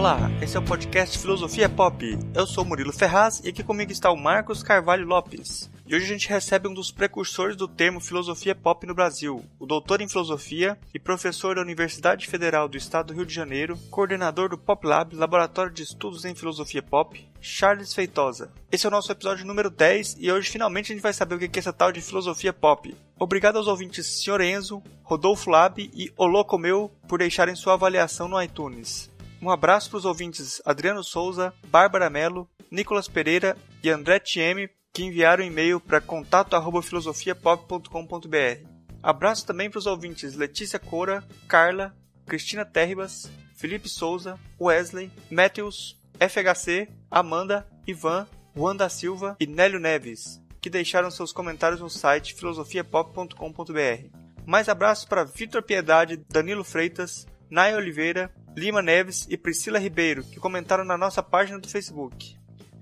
Olá, esse é o podcast Filosofia Pop. Eu sou Murilo Ferraz e aqui comigo está o Marcos Carvalho Lopes. E hoje a gente recebe um dos precursores do termo filosofia pop no Brasil, o doutor em filosofia e professor da Universidade Federal do Estado do Rio de Janeiro, coordenador do Pop Lab, Laboratório de Estudos em Filosofia Pop, Charles Feitosa. Esse é o nosso episódio número 10 e hoje finalmente a gente vai saber o que é essa tal de filosofia pop. Obrigado aos ouvintes Sr. Enzo, Rodolfo Lab e Olocomeu por deixarem sua avaliação no iTunes. Um abraço para os ouvintes Adriano Souza, Bárbara Melo, Nicolas Pereira e André Thieme que enviaram e-mail para contato@filosofiapop.com.br. Abraço também para os ouvintes Letícia Cora, Carla, Cristina Terribas, Felipe Souza, Wesley, Matthews, FHC, Amanda, Ivan, Juan da Silva e Nélio Neves, que deixaram seus comentários no site filosofiapop.com.br. Mais abraços para Vitor Piedade, Danilo Freitas, Naya Oliveira, Lima Neves e Priscila Ribeiro, que comentaram na nossa página do Facebook.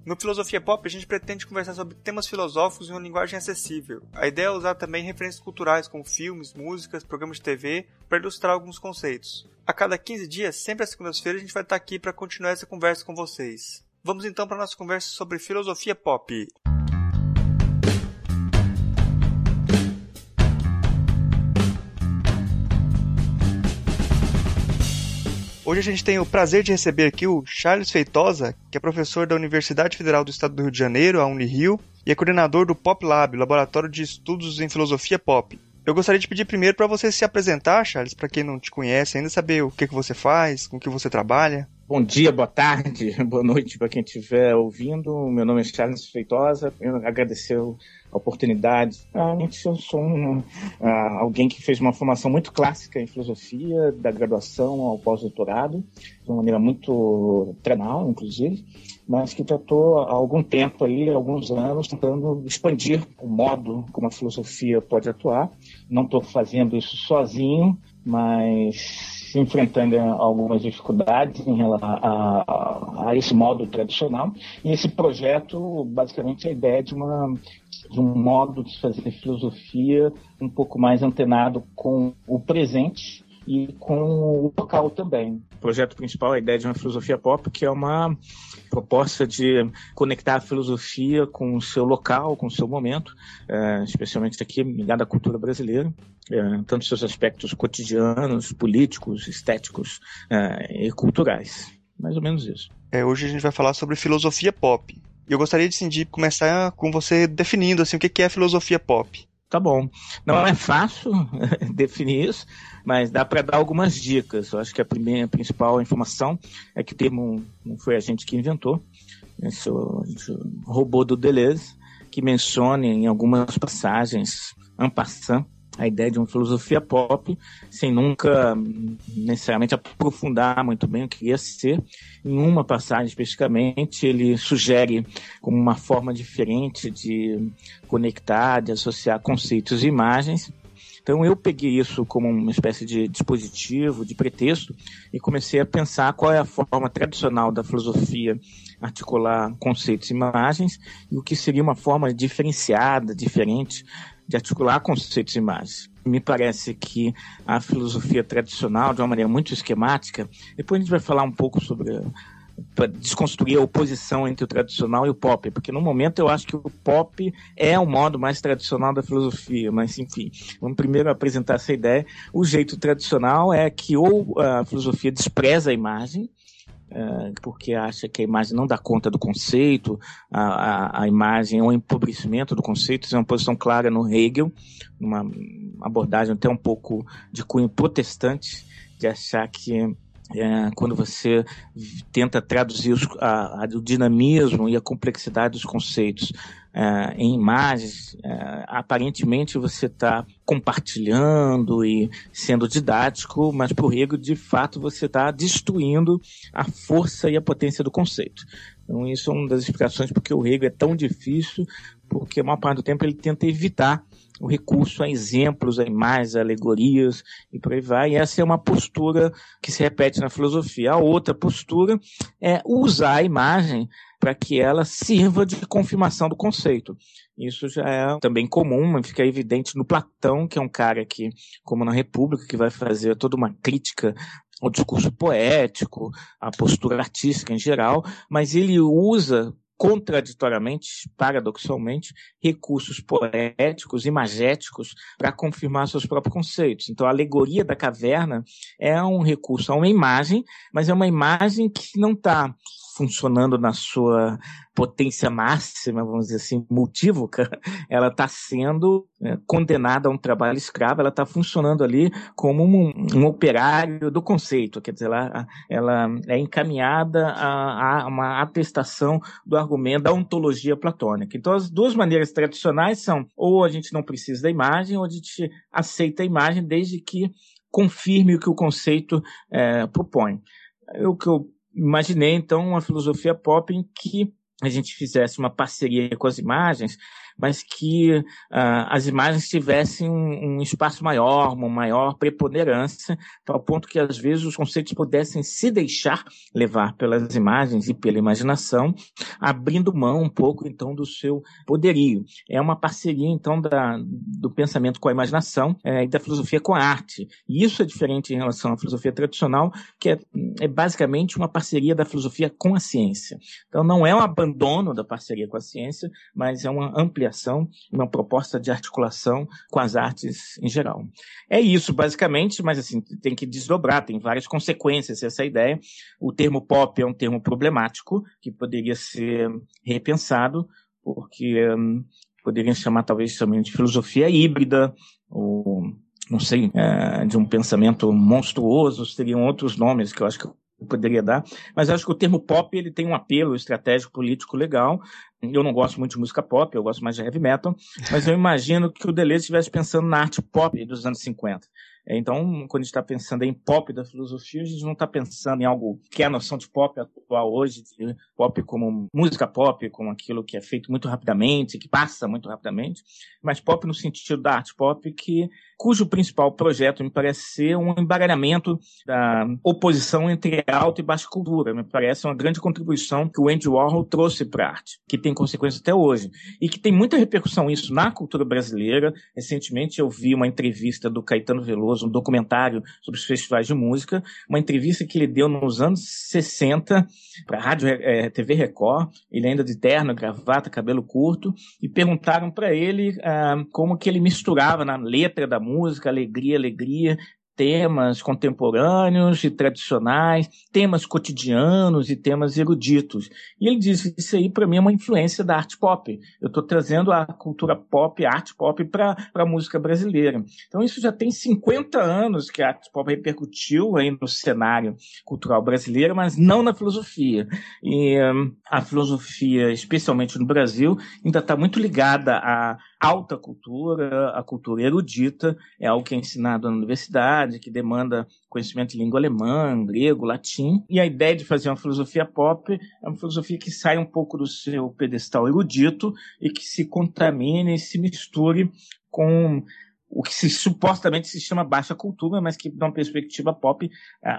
No Filosofia Pop, a gente pretende conversar sobre temas filosóficos em uma linguagem acessível. A ideia é usar também referências culturais, como filmes, músicas, programas de TV, para ilustrar alguns conceitos. A cada 15 dias, sempre às segundas-feiras, a gente vai estar aqui para continuar essa conversa com vocês. Vamos então para a nossa conversa sobre filosofia pop. Hoje a gente tem o prazer de receber aqui o Charles Feitosa, que é professor da Universidade Federal do Estado do Rio de Janeiro, a Unirio, e é coordenador do Pop Lab, Laboratório de Estudos em Filosofia Pop. Eu gostaria de pedir primeiro para você se apresentar, Charles, para quem não te conhece, ainda saber o que, que você faz, com o que você trabalha. Bom dia, boa tarde, boa noite para quem estiver ouvindo. Meu nome é Charles Feitosa. Eu agradecer a oportunidade. Realmente eu sou um, uh, alguém que fez uma formação muito clássica em filosofia, da graduação ao pós-doutorado, de uma maneira muito trenal, inclusive, mas que tratou há algum tempo aí, alguns anos, tentando expandir o modo como a filosofia pode atuar. Não estou fazendo isso sozinho, mas enfrentando algumas dificuldades em relação a, a, a, esse modo tradicional. E esse projeto, basicamente, é a ideia de uma de um modo de fazer filosofia um pouco mais antenado com o presente e com o local também. O projeto principal é a ideia de uma filosofia pop, que é uma proposta de conectar a filosofia com o seu local, com o seu momento, é, especialmente aqui ligado à cultura brasileira, é, tanto seus aspectos cotidianos, políticos, estéticos é, e culturais. Mais ou menos isso. É, hoje a gente vai falar sobre filosofia pop. E eu gostaria de, assim, de começar com você definindo assim, o que é filosofia pop. Tá bom. Não é fácil definir isso, mas dá para dar algumas dicas. Eu acho que a primeira a principal informação é que o termo não foi a gente que inventou, esse robô do Deleuze, que menciona em algumas passagens, en passant, a ideia de uma filosofia pop, sem nunca necessariamente aprofundar muito bem o que ia ser. Em uma passagem especificamente, ele sugere como uma forma diferente de conectar, de associar conceitos e imagens. Então eu peguei isso como uma espécie de dispositivo, de pretexto, e comecei a pensar qual é a forma tradicional da filosofia articular conceitos e imagens e o que seria uma forma diferenciada, diferente de articular conceitos e imagens. Me parece que a filosofia tradicional, de uma maneira muito esquemática, depois a gente vai falar um pouco sobre para desconstruir a oposição entre o tradicional e o pop, porque no momento eu acho que o pop é o modo mais tradicional da filosofia, mas enfim, vamos primeiro apresentar essa ideia. O jeito tradicional é que ou a filosofia despreza a imagem, porque acha que a imagem não dá conta do conceito, a, a, a imagem é um empobrecimento do conceito, isso é uma posição clara no Hegel, uma abordagem até um pouco de cunho protestante, de achar que é, quando você tenta traduzir os, a, a, o dinamismo e a complexidade dos conceitos é, em imagens, é, aparentemente você está compartilhando e sendo didático, mas para o Hegel, de fato, você está destruindo a força e a potência do conceito. Então, isso é uma das explicações porque o Hegel é tão difícil, porque a maior parte do tempo ele tenta evitar o recurso a exemplos, a imagens, a alegorias e por aí vai. E essa é uma postura que se repete na filosofia. A outra postura é usar a imagem para que ela sirva de confirmação do conceito. Isso já é também comum, fica evidente no Platão, que é um cara que, como na República, que vai fazer toda uma crítica ao discurso poético, à postura artística em geral, mas ele usa contraditoriamente, paradoxalmente, recursos poéticos, imagéticos, para confirmar seus próprios conceitos. Então, a alegoria da caverna é um recurso, é uma imagem, mas é uma imagem que não está funcionando na sua potência máxima, vamos dizer assim, multívoca, ela está sendo é, condenada a um trabalho escravo, ela está funcionando ali como um, um, operário do conceito, quer dizer, ela, ela é encaminhada a, a, uma atestação do argumento da ontologia platônica. Então, as duas maneiras tradicionais são ou a gente não precisa da imagem, ou a gente aceita a imagem desde que confirme o que o conceito é, propõe. O que eu imaginei então uma filosofia pop em que a gente fizesse uma parceria com as imagens mas que uh, as imagens tivessem um, um, espaço maior, uma maior preponderância, ao ponto que às vezes os conceitos pudessem se deixar levar pelas imagens e pela imaginação, abrindo mão um pouco então do seu poderio. É uma parceria então da, do pensamento com a imaginação é, e da filosofia com a arte. E isso é diferente em relação à filosofia tradicional, que é, é basicamente uma parceria da filosofia com a ciência. Então não é um abandono da parceria com a ciência, mas é uma ampliação criação, uma proposta de articulação com as artes em geral. É isso, basicamente, mas assim, tem que desdobrar, tem várias consequências essa ideia. O termo pop é um termo problemático, que poderia ser repensado, porque um, poderia chamar talvez também de filosofia híbrida, ou não sei, é, de um pensamento monstruoso, seriam outros nomes que eu acho que poderia dar, mas acho que o termo pop ele tem um apelo estratégico político legal. Eu não gosto muito de música pop, eu gosto mais de heavy metal, mas eu imagino que o Deleuze estivesse pensando na arte pop dos anos 50. Então, quando a gente está pensando em pop da filosofia, a gente não está pensando em algo que é a noção de pop atual hoje, pop como música pop, como aquilo que é feito muito rapidamente, que passa muito rapidamente, mas pop no sentido da arte pop, que, cujo principal projeto me parece ser um embaralhamento da oposição entre alta e baixa cultura. Me parece uma grande contribuição que o Andy Warhol trouxe para a arte, que tem consequências até hoje, e que tem muita repercussão isso na cultura brasileira. Recentemente eu vi uma entrevista do Caetano Veloso um documentário sobre os festivais de música, uma entrevista que ele deu nos anos 60 para a Rádio é, TV Record, ele ainda de terno, gravata, cabelo curto, e perguntaram para ele ah, como que ele misturava na letra da música, alegria, alegria, temas contemporâneos e tradicionais, temas cotidianos e temas eruditos. E ele diz: Isso aí, para mim, é uma influência da arte pop. Eu estou trazendo a cultura pop, a arte pop, para a música brasileira. Então, isso já tem 50 anos que a arte pop repercutiu aí no cenário cultural brasileiro, mas não na filosofia. E um, a filosofia, especialmente no Brasil, ainda está muito ligada à alta cultura, à cultura erudita, é algo que é ensinado na universidade que demanda conhecimento de língua alemã, grego, latim. E a ideia de fazer uma filosofia pop é uma filosofia que sai um pouco do seu pedestal erudito e que se contamine e se misture com o que se, supostamente se chama baixa cultura, mas que, de uma perspectiva pop,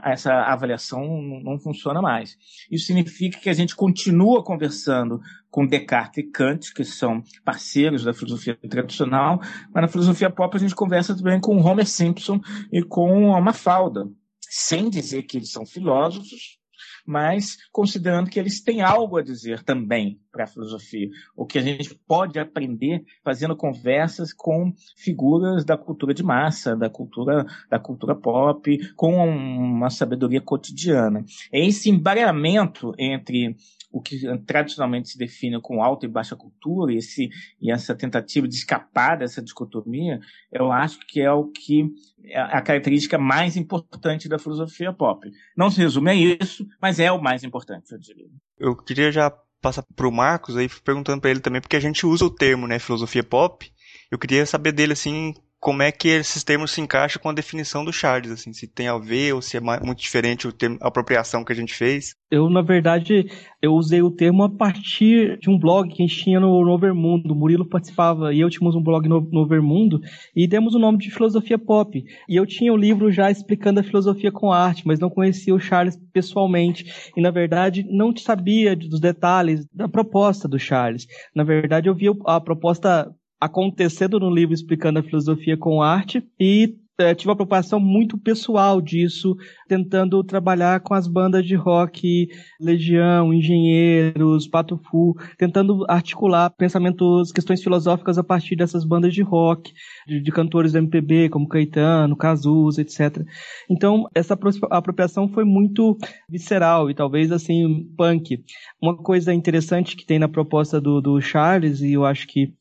essa avaliação não funciona mais. Isso significa que a gente continua conversando com Descartes e Kant, que são parceiros da filosofia tradicional, mas na filosofia pop a gente conversa também com Homer Simpson e com a Mafalda, sem dizer que eles são filósofos, mas considerando que eles têm algo a dizer também para a filosofia, o que a gente pode aprender fazendo conversas com figuras da cultura de massa, da cultura da cultura pop, com uma sabedoria cotidiana. É esse embaralhamento entre o que tradicionalmente se define com alta e baixa cultura, e, esse, e essa tentativa de escapar dessa dicotomia, eu acho que é o que é a característica mais importante da filosofia pop. Não se resume a isso, mas é o mais importante, eu diria. Eu queria já passar para o Marcos aí perguntando para ele também, porque a gente usa o termo, né, filosofia pop. Eu queria saber dele assim, como é que esses termos se encaixam com a definição do Charles, assim, se tem a ver ou se é muito diferente o termo, apropriação que a gente fez. Eu, na verdade, eu usei o termo a partir de um blog que a gente tinha no Novermundo. O Murilo participava e eu tínhamos um blog no Novermundo e demos o nome de Filosofia Pop. E eu tinha o um livro já explicando a filosofia com arte, mas não conhecia o Charles pessoalmente. E, na verdade, não sabia dos detalhes da proposta do Charles. Na verdade, eu via a proposta acontecendo no livro explicando a filosofia com arte e é, tive uma preocupação muito pessoal disso, tentando trabalhar com as bandas de rock, Legião, Engenheiros, Pato Fu, tentando articular pensamentos, questões filosóficas a partir dessas bandas de rock, de, de cantores do MPB, como Caetano, Cazuza, etc. Então, essa apropriação foi muito visceral e talvez, assim, punk. Uma coisa interessante que tem na proposta do, do Charles, e eu acho que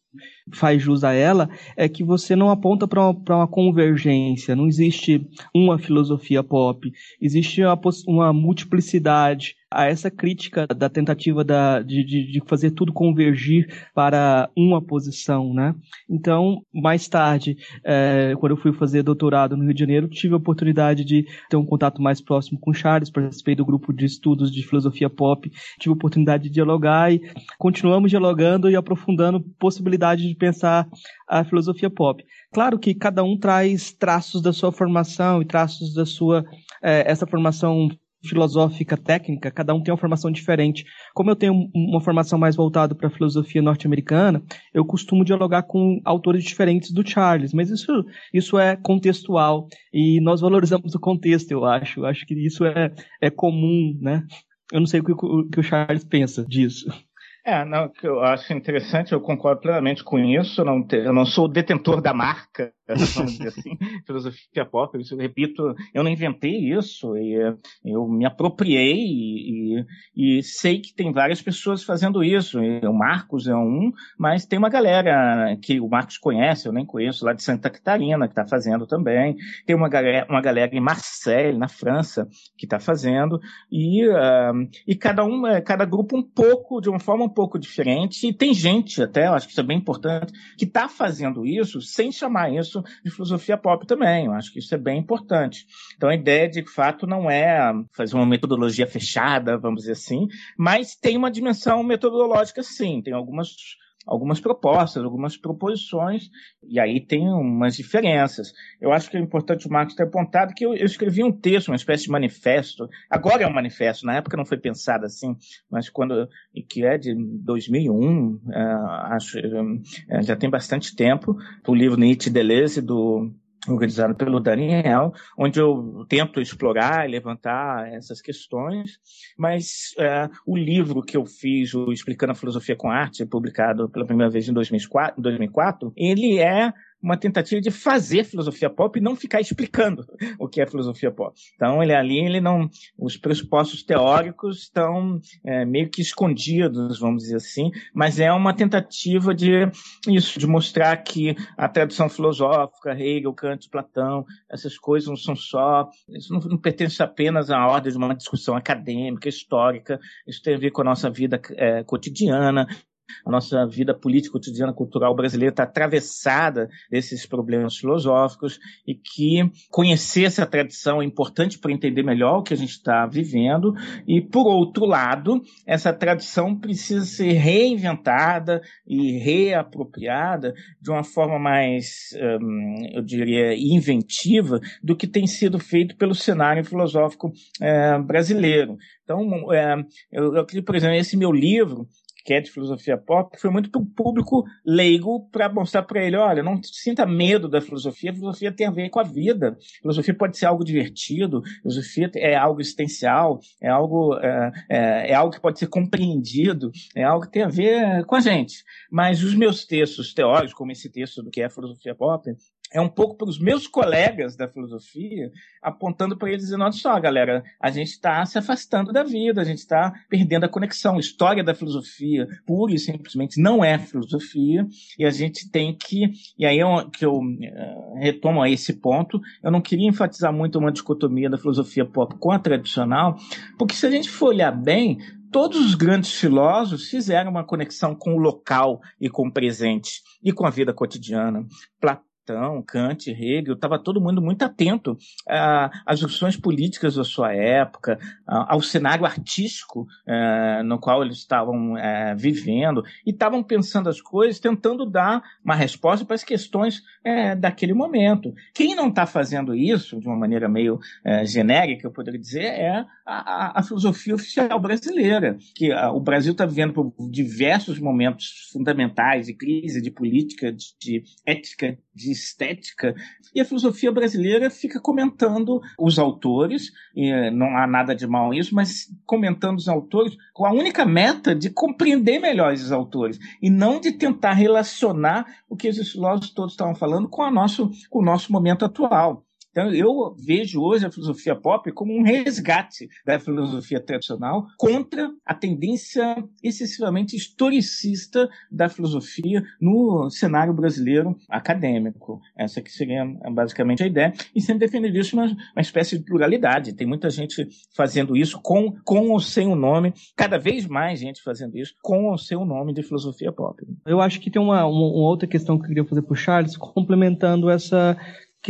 faz jus a ela é que você não aponta para uma, uma, convergência, não existe uma filosofia pop, existe uma, uma multiplicidade. A essa crítica da tentativa da, de, de, fazer tudo convergir para uma posição, né? Então, mais tarde, é, quando eu fui fazer doutorado no Rio de Janeiro, tive a oportunidade de ter um contato mais próximo com Charles, participei do grupo de estudos de filosofia pop, tive a oportunidade de dialogar e continuamos dialogando e aprofundando possibilidades de pensar a filosofia pop. Claro que cada um traz traços da sua formação e traços da sua é, essa formação filosófica técnica, cada um tem uma formação diferente. Como eu tenho uma formação mais voltada para a filosofia norte-americana, eu costumo dialogar com autores diferentes do Charles, mas isso, isso é contextual e nós valorizamos o contexto, eu acho. Eu acho que isso é, é comum, né? Eu não sei o que, o que o Charles pensa disso. É, não, eu acho interessante, eu concordo plenamente com isso. Não, eu não sou o detentor da marca, assim, filosofia pop. Eu repito, eu não inventei isso, e, eu me apropriei e, e, e, sei que tem várias pessoas fazendo isso. E o Marcos é um, mas tem uma galera que o Marcos conhece, eu nem conheço, lá de Santa Catarina, que está fazendo também. Tem uma galera, uma galera em Marseille, na França, que está fazendo. E, uh, e cada um, cada grupo um pouco, de uma forma um pouco diferente. E tem gente, até, eu acho que isso é bem importante, que está fazendo isso sem chamar isso de filosofia pop também. Eu acho que isso é bem importante. Então a ideia de fato não é fazer uma metodologia fechada, vamos dizer assim, mas tem uma dimensão metodológica sim, tem algumas algumas propostas, algumas proposições, e aí tem umas diferenças. Eu acho que é importante o Marcos ter apontado que eu, eu, escrevi um texto, uma espécie de manifesto, agora é um manifesto, na época não foi pensado assim, mas quando, que é de 2001, é, acho, é, já tem bastante tempo, o livro Nietzsche Deleuze, do organizado pelo Daniel, onde eu tento explorar e levantar essas questões, mas é, o livro que eu fiz, o Explicando a Filosofia com Arte, publicado pela primeira vez em 2004, 2004 ele é uma tentativa de fazer filosofia pop e não ficar explicando o que é filosofia pop. Então, ele ali, ele não, os pressupostos teóricos estão é, meio que escondidos, vamos dizer assim, mas é uma tentativa de isso, de mostrar que a tradição filosófica, Hegel, Kant, Platão, essas coisas não são só, isso não, não pertence apenas à ordem de uma discussão acadêmica, histórica, isso tem a ver com a nossa vida é, cotidiana, a nossa vida política, cotidiana, cultural brasileira está atravessada desses problemas filosóficos e que conhecer essa tradição é importante para entender melhor o que a gente está vivendo. E, por outro lado, essa tradição precisa ser reinventada e reapropriada de uma forma mais, hum, eu diria, inventiva do que tem sido feito pelo cenário filosófico é, brasileiro. Então, é, eu, eu por exemplo, esse meu livro, que é de filosofia pop, foi muito para o público leigo para mostrar para ele, olha, não sinta medo da filosofia, a filosofia tem a ver com a vida, a filosofia pode ser algo divertido, a filosofia é algo existencial, é algo, é, é, é algo que pode ser compreendido, é algo que tem a ver com a gente. Mas os meus textos teóricos, como esse texto do que é filosofia pop, é um pouco para os meus colegas da filosofia, apontando para eles dizendo: olha só, galera, a gente está se afastando da vida, a gente está perdendo a conexão. História da filosofia, pura e simplesmente, não é filosofia, e a gente tem que. E aí é que eu uh, retomo a esse ponto, eu não queria enfatizar muito uma dicotomia da filosofia pop com a tradicional, porque se a gente for olhar bem, todos os grandes filósofos fizeram uma conexão com o local e com o presente e com a vida cotidiana. Platão Platão, Kant, Hegel, estava todo mundo muito atento às opções políticas da sua época, ao cenário artístico é, no qual eles estavam é, vivendo, e estavam pensando as coisas, tentando dar uma resposta para as questões é, daquele momento. Quem não está fazendo isso, de uma maneira meio genérica, eu poderia dizer, é a, a filosofia oficial brasileira, que o Brasil está vivendo por diversos momentos fundamentais de crise, de política, de, de ética, de estética, e a filosofia brasileira fica comentando os autores, e não há nada de mal nisso, mas comentando os autores com a única meta de compreender melhor esses autores, e não de tentar relacionar o que esses filósofos todos estavam falando com, a nosso, com o nosso momento atual. Então, eu vejo hoje a filosofia pop como um resgate da filosofia tradicional contra a tendência excessivamente historicista da filosofia no cenário brasileiro acadêmico. Essa que seria basicamente a ideia. E sempre defender isso uma, uma espécie de pluralidade. Tem muita gente fazendo isso com, com ou sem o nome, cada vez mais gente fazendo isso com ou sem o nome de filosofia pop. Eu acho que tem uma, uma, uma outra questão que eu queria fazer para o Charles, complementando essa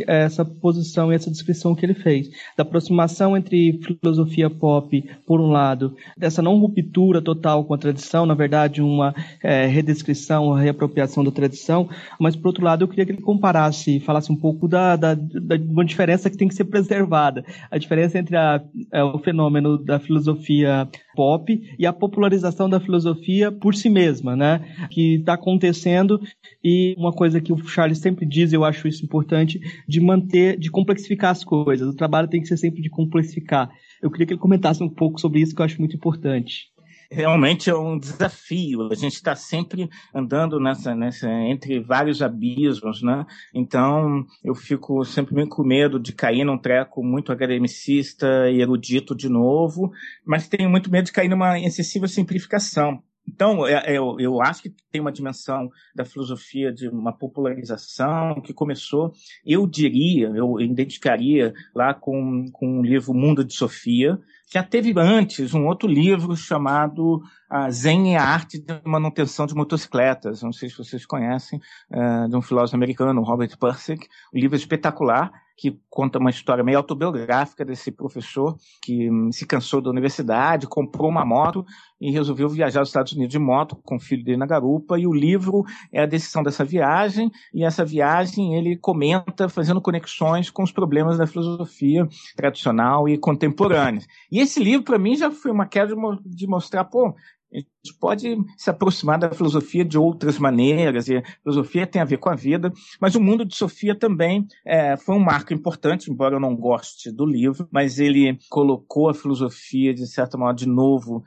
essa posição e essa descrição que ele fez, da aproximação entre filosofia pop, por um lado, dessa não ruptura total com a tradição, na verdade, uma é, redescrição, uma reapropriação da tradição, mas, por outro lado, eu queria que ele comparasse, falasse um pouco da, da, da uma diferença que tem que ser preservada, a diferença entre a, é, o fenômeno da filosofia pop e a popularização da filosofia por si mesma, né, que está acontecendo e uma coisa que o Charles sempre diz, eu acho isso importante, de manter, de complexificar as coisas. O trabalho tem que ser sempre de complexificar. Eu queria que ele comentasse um pouco sobre isso, que eu acho muito importante realmente é um desafio. A gente está sempre andando nessa, nessa, entre vários abismos, né? Então eu fico sempre meio com medo de cair num treco muito academicista e erudito de novo, mas tenho muito medo de cair numa excessiva simplificação. Então, é, é, eu, eu acho que tem uma dimensão da filosofia de uma popularização que começou, eu diria, eu identificaria lá com, com o livro Mundo de Sofia, já teve antes um outro livro chamado a Zen e a Arte de Manutenção de Motocicletas. Não sei se vocês conhecem, uh, de um filósofo americano, Robert Pirsig. O livro é espetacular, que conta uma história meio autobiográfica desse professor que um, se cansou da universidade, comprou uma moto e resolveu viajar aos Estados Unidos de moto com o filho dele na garupa. E o livro é a decisão dessa viagem, e essa viagem ele comenta fazendo conexões com os problemas da filosofia tradicional e contemporânea. E esse livro, para mim, já foi uma queda de mostrar, pô, pode se aproximar da filosofia de outras maneiras, e a filosofia tem a ver com a vida, mas o mundo de Sofia também é, foi um marco importante, embora eu não goste do livro, mas ele colocou a filosofia, de certo modo, de novo,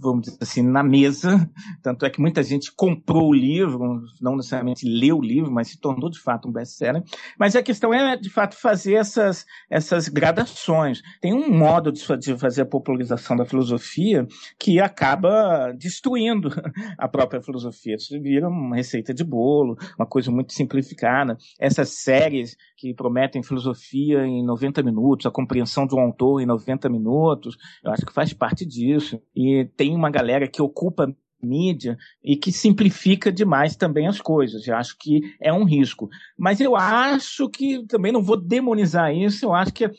vamos dizer assim, na mesa. Tanto é que muita gente comprou o livro, não necessariamente leu o livro, mas se tornou de fato um best-seller. Mas a questão é, de fato, fazer essas, essas gradações. Tem um modo de fazer a popularização da filosofia que acaba destruindo a própria filosofia. Isso vira uma receita de bolo, uma coisa muito simplificada. Essas séries que prometem filosofia em 90 minutos, a compreensão de um autor em 90 minutos, eu acho que faz parte disso. E tem uma galera que ocupa mídia e que simplifica demais também as coisas. Eu acho que é um risco. Mas eu acho que também não vou demonizar isso. Eu acho que a,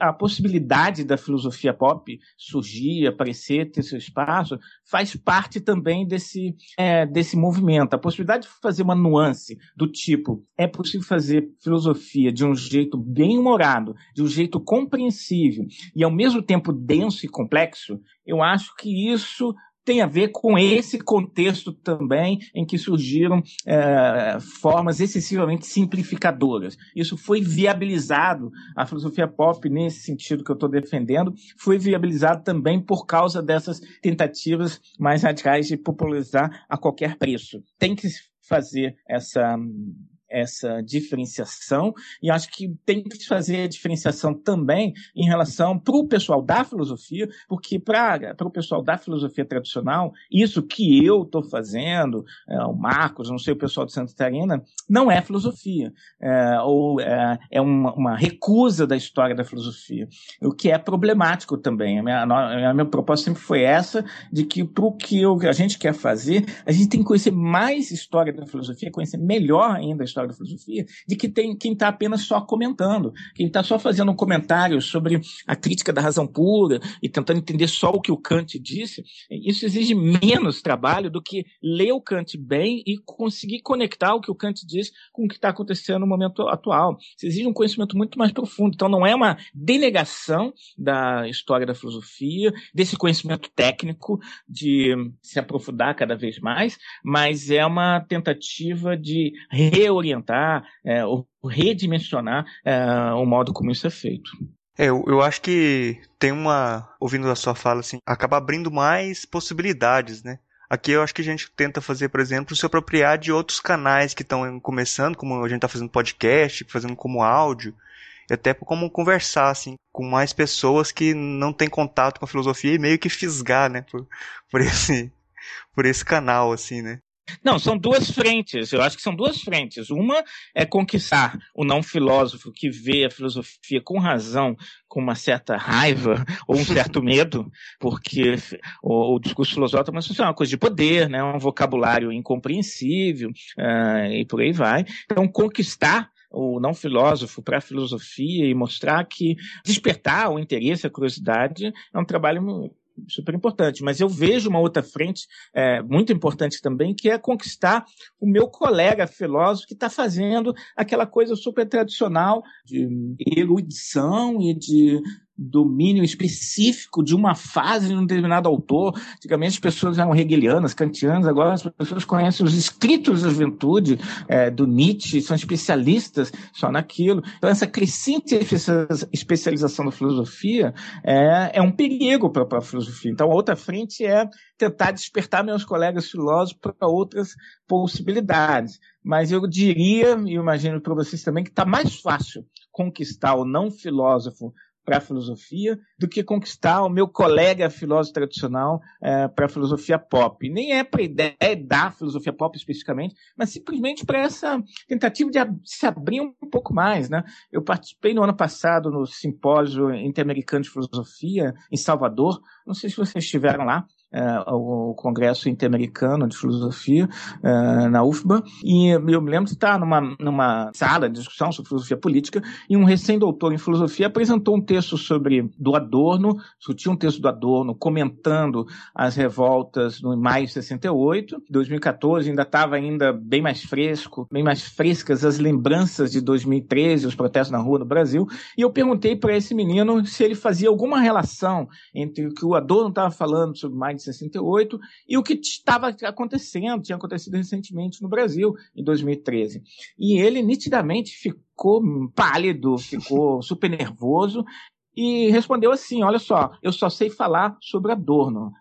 a possibilidade da filosofia pop surgir, aparecer, ter seu espaço, faz parte também desse, é, desse movimento. A possibilidade de fazer uma nuance do tipo é possível fazer filosofia de um jeito bem humorado, de um jeito compreensível e ao mesmo tempo denso e complexo. Eu acho que isso tem a ver com esse contexto também em que surgiram é, formas excessivamente simplificadoras. Isso foi viabilizado, a filosofia pop, nesse sentido que eu estou defendendo, foi viabilizado também por causa dessas tentativas mais radicais de popularizar a qualquer preço. Tem que fazer essa essa diferenciação e acho que tem que fazer a diferenciação também em relação para o pessoal da filosofia, porque para o pessoal da filosofia tradicional, isso que eu estou fazendo, é, o Marcos, não sei o pessoal de Santa Catarina, não é filosofia, é, ou é, é uma, uma, recusa da história da filosofia, o que é problemático também. A minha, a minha proposta sempre foi essa, de que para o que eu, a gente quer fazer, a gente tem que conhecer mais história da filosofia, conhecer melhor ainda a história história da filosofia, de que tem quem está apenas só comentando, quem está só fazendo um comentário sobre a crítica da razão pura e tentando entender só o que o Kant disse. Isso exige menos trabalho do que ler o Kant bem e conseguir conectar o que o Kant diz com o que está acontecendo no momento atual. Isso exige um conhecimento muito mais profundo. Então, não é uma denegação da história da filosofia, desse conhecimento técnico, de se aprofundar cada vez mais, mas é uma tentativa de reorientar reorientar é, ou redimensionar é, o modo como isso é feito. É, eu, eu acho que tem uma, ouvindo a sua fala, assim, acaba abrindo mais possibilidades, né? Aqui eu acho que a gente tenta fazer, por exemplo, se apropriar de outros canais que estão começando, como a gente está fazendo podcast, fazendo como áudio, e até como conversar, assim, com mais pessoas que não têm contato com a filosofia e meio que fisgar, né, por, por esse, por esse canal, assim, né. Não, são duas frentes. Eu acho que são duas frentes. Uma é conquistar o não filósofo que vê a filosofia com razão, com uma certa raiva ou um certo medo, porque o, o discurso filosófico é uma coisa de poder, né? um vocabulário incompreensível uh, e por aí vai. Então, conquistar o não filósofo para a filosofia e mostrar que despertar o interesse, a curiosidade é um trabalho super importante. Mas eu vejo uma outra frente é, muito importante também, que é conquistar o meu colega filósofo que está fazendo aquela coisa super tradicional de erudição e de domínio específico de uma fase de um determinado autor. Antigamente as pessoas eram hegelianas, kantianas, agora as pessoas conhecem os escritos da juventude é, do Nietzsche, são especialistas só naquilo. Então essa crescente especialização da filosofia é, é um perigo para a filosofia. Então a outra frente é tentar despertar meus colegas filósofos para outras possibilidades. Mas eu diria, e imagino para vocês também, que está mais fácil conquistar o não filósofo para a filosofia do que conquistar o meu colega filósofo tradicional é, para a filosofia pop. Nem é para a ideia da filosofia pop especificamente, mas simplesmente para essa tentativa de se abrir um pouco mais. Né? Eu participei no ano passado no simpósio interamericano de filosofia em Salvador. Não sei se vocês estiveram lá é, o Congresso Interamericano de Filosofia é, na UFBA, e eu me lembro de estar numa, numa sala de discussão sobre filosofia política, e um recém-doutor em filosofia apresentou um texto sobre do Adorno, discutiu um texto do Adorno comentando as revoltas no maio de 68, 2014 ainda estava ainda bem mais fresco, bem mais frescas as lembranças de 2013, os protestos na rua no Brasil, e eu perguntei para esse menino se ele fazia alguma relação entre o que o Adorno estava falando sobre mais de 68, e o que estava acontecendo, tinha acontecido recentemente no Brasil, em 2013. E ele nitidamente ficou pálido, ficou super nervoso, e respondeu assim: Olha só, eu só sei falar sobre Adorno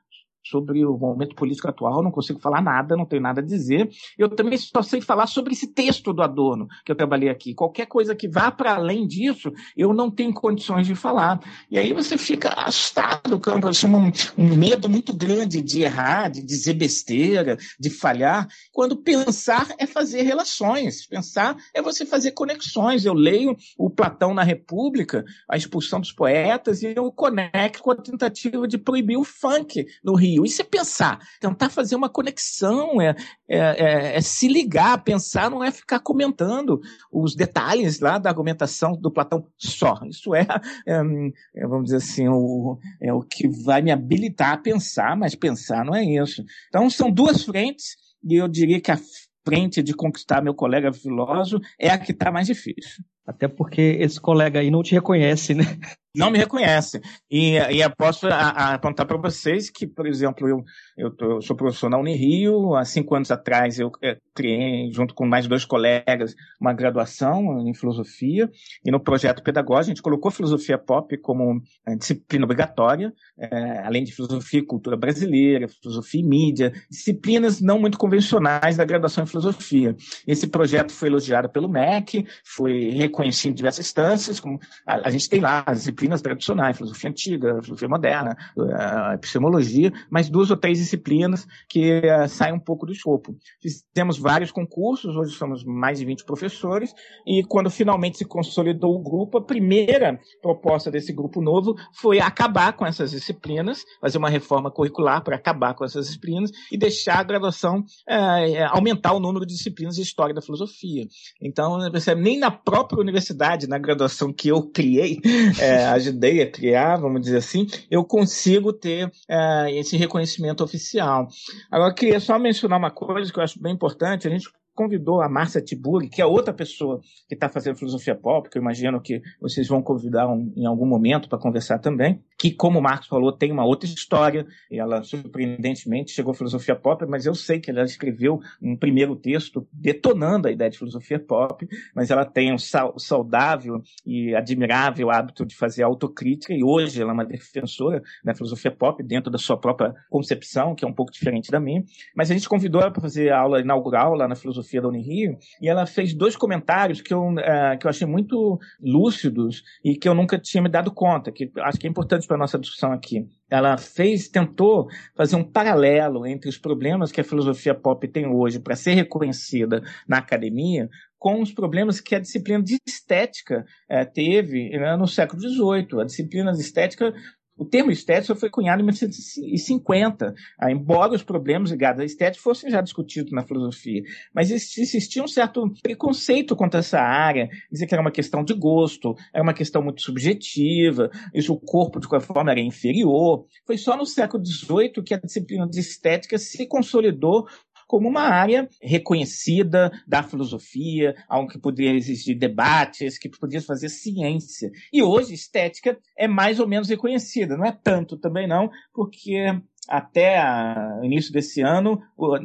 sobre o momento político atual, não consigo falar nada, não tenho nada a dizer. Eu também só sei falar sobre esse texto do Adorno que eu trabalhei aqui. Qualquer coisa que vá para além disso, eu não tenho condições de falar. E aí você fica assustado, assim, um, um medo muito grande de errar, de dizer besteira, de falhar, quando pensar é fazer relações, pensar é você fazer conexões. Eu leio o Platão na República, a expulsão dos poetas, e eu conecto com a tentativa de proibir o funk no Rio Isso é pensar, tentar fazer uma conexão, é, é, é, é, se ligar, pensar, não é ficar comentando os detalhes lá da argumentação do Platão só. Isso é, é, é vamos dizer assim, o, é o que vai me habilitar a pensar, mas pensar não é isso. Então são duas frentes, e eu diria que a frente de conquistar meu colega filósofo é a que está mais difícil. Até porque esse colega aí não te reconhece, né? Não me reconhece. E, e posso apontar para vocês que, por exemplo, eu, eu, tô, eu, sou professor na Unirio, há cinco anos atrás eu é, criei, junto com mais dois colegas, uma graduação em filosofia, e no projeto pedagógico a gente colocou filosofia pop como é, disciplina obrigatória, é, além de filosofia e cultura brasileira, filosofia e mídia, disciplinas não muito convencionais da graduação em filosofia. Esse projeto foi elogiado pelo MEC, foi reconhecido em diversas instâncias, como a, a gente tem lá as disciplinas tradicionais, filosofia antiga, filosofia moderna, epistemologia, mas duas ou três disciplinas que uh, saem um pouco do escopo. Fizemos vários concursos, hoje somos mais de 20 professores, e quando finalmente se consolidou o grupo, a primeira proposta desse grupo novo foi acabar com essas disciplinas, fazer uma reforma curricular para acabar com essas disciplinas e deixar a graduação uh, aumentar o número de disciplinas de história da filosofia. Então, nem na própria universidade, na graduação que eu criei, é, ajudei a criar, vamos dizer assim, eu consigo ter é, esse reconhecimento oficial. Agora, eu queria só mencionar uma coisa que eu acho bem importante. A gente convidou a Márcia Tiburi, que é outra pessoa que está fazendo filosofia pop, que eu imagino que vocês vão convidar um, em algum momento para conversar também, que, como o Marcos falou, tem uma outra história. Ela, surpreendentemente, chegou à filosofia pop, mas eu sei que ela escreveu um primeiro texto detonando a ideia de filosofia pop, mas ela tem um saudável e admirável hábito de fazer autocrítica, e hoje ela é uma defensora da filosofia pop dentro da sua própria concepção, que é um pouco diferente da minha. Mas a gente convidou ela para fazer a aula inaugural lá na filosofia da Unirio, e ela fez dois comentários que eu, uh, que eu achei muito lúcidos e que eu nunca tinha me dado conta, que acho que é importante para a nossa discussão aqui. Ela fez, tentou fazer um paralelo entre os problemas que a filosofia pop tem hoje para ser reconhecida na academia com os problemas que a disciplina de estética eh, teve né, no século XVIII. A disciplina de estética o termo estética foi cunhado em 1950, ah, embora os problemas ligados à estética fossem já discutidos na filosofia. Mas existia um certo preconceito contra essa área, dizer que era uma questão de gosto, era uma questão muito subjetiva, isso o corpo de qualquer forma era inferior. Foi só no século XVIII que a disciplina de estética se consolidou como uma área reconhecida da filosofia, onde poderia existir debates, que podia fazer ciência. E hoje, estética é mais ou menos reconhecida, não é tanto também não, porque até o início desse ano,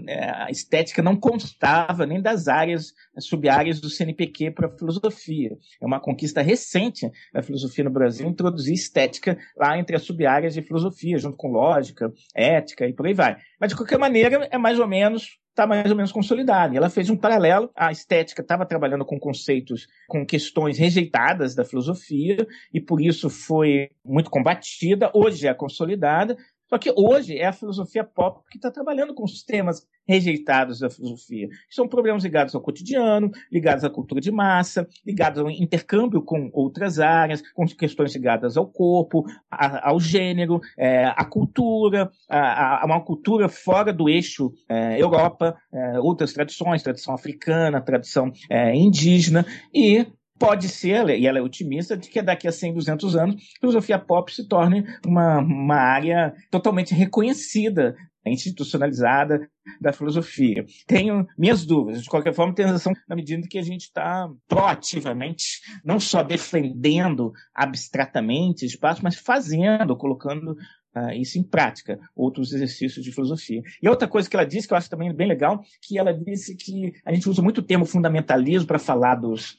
é, a estética não constava nem das áreas, sub-áreas do CNPq para a filosofia. É uma conquista recente da filosofia no Brasil introduzir estética lá entre as sub-áreas de filosofia, junto com lógica, ética e por aí vai. Mas, de qualquer maneira, é mais ou menos está mais ou menos consolidada. Ela fez um paralelo. A estética estava trabalhando com conceitos, com questões rejeitadas da filosofia, e por isso foi muito combatida. Hoje é consolidada, só que hoje é a filosofia pop que está trabalhando com os temas rejeitados da filosofia. São problemas ligados ao cotidiano, ligados à cultura de massa, ligados ao intercâmbio com outras áreas, com questões ligadas ao corpo, a, ao gênero, é, à cultura, a, a, uma cultura fora do eixo é, Europa, é, outras tradições, tradição africana, tradição é, indígena, e pode ser, e ela é otimista, de que daqui a 100, 200 anos, a filosofia pop se torne uma, uma área totalmente reconhecida, institucionalizada da filosofia. Tenho minhas dúvidas. De qualquer forma, tenho a sensação, na medida que a gente está proativamente, não só defendendo abstratamente espaço, mas fazendo, colocando Uh, isso em prática, outros exercícios de filosofia. E outra coisa que ela disse, que eu acho também bem legal, que ela disse que a gente usa muito o termo fundamentalismo para falar dos,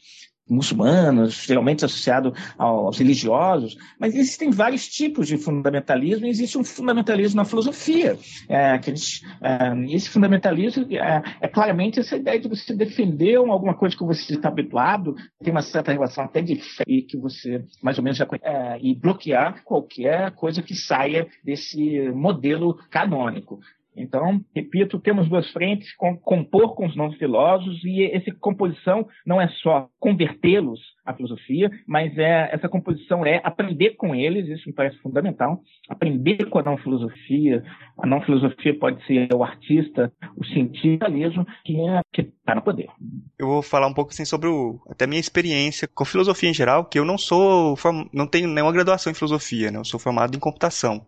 muçulmanos, geralmente associado aos religiosos, mas existem vários tipos de fundamentalismo e existe um fundamentalismo na filosofia. É, que gente, é, esse fundamentalismo é, é, claramente essa ideia de você defender alguma coisa que você está habituado, tem uma certa relação até de fé que você mais ou menos já conhece, é, e bloquear qualquer coisa que saia desse modelo canônico. Então, repito, temos duas frentes, com, compor com os novos filósofos, e essa composição não é só convertê-los à filosofia, mas é, essa composição é aprender com eles, isso me parece fundamental, aprender com a não filosofia. A não filosofia pode ser o artista, o cientismo, que é, está no poder. Eu vou falar um pouco assim sobre o, até minha experiência com filosofia em geral, que eu não sou, não tenho nenhuma graduação em filosofia, né? eu sou formado em computação.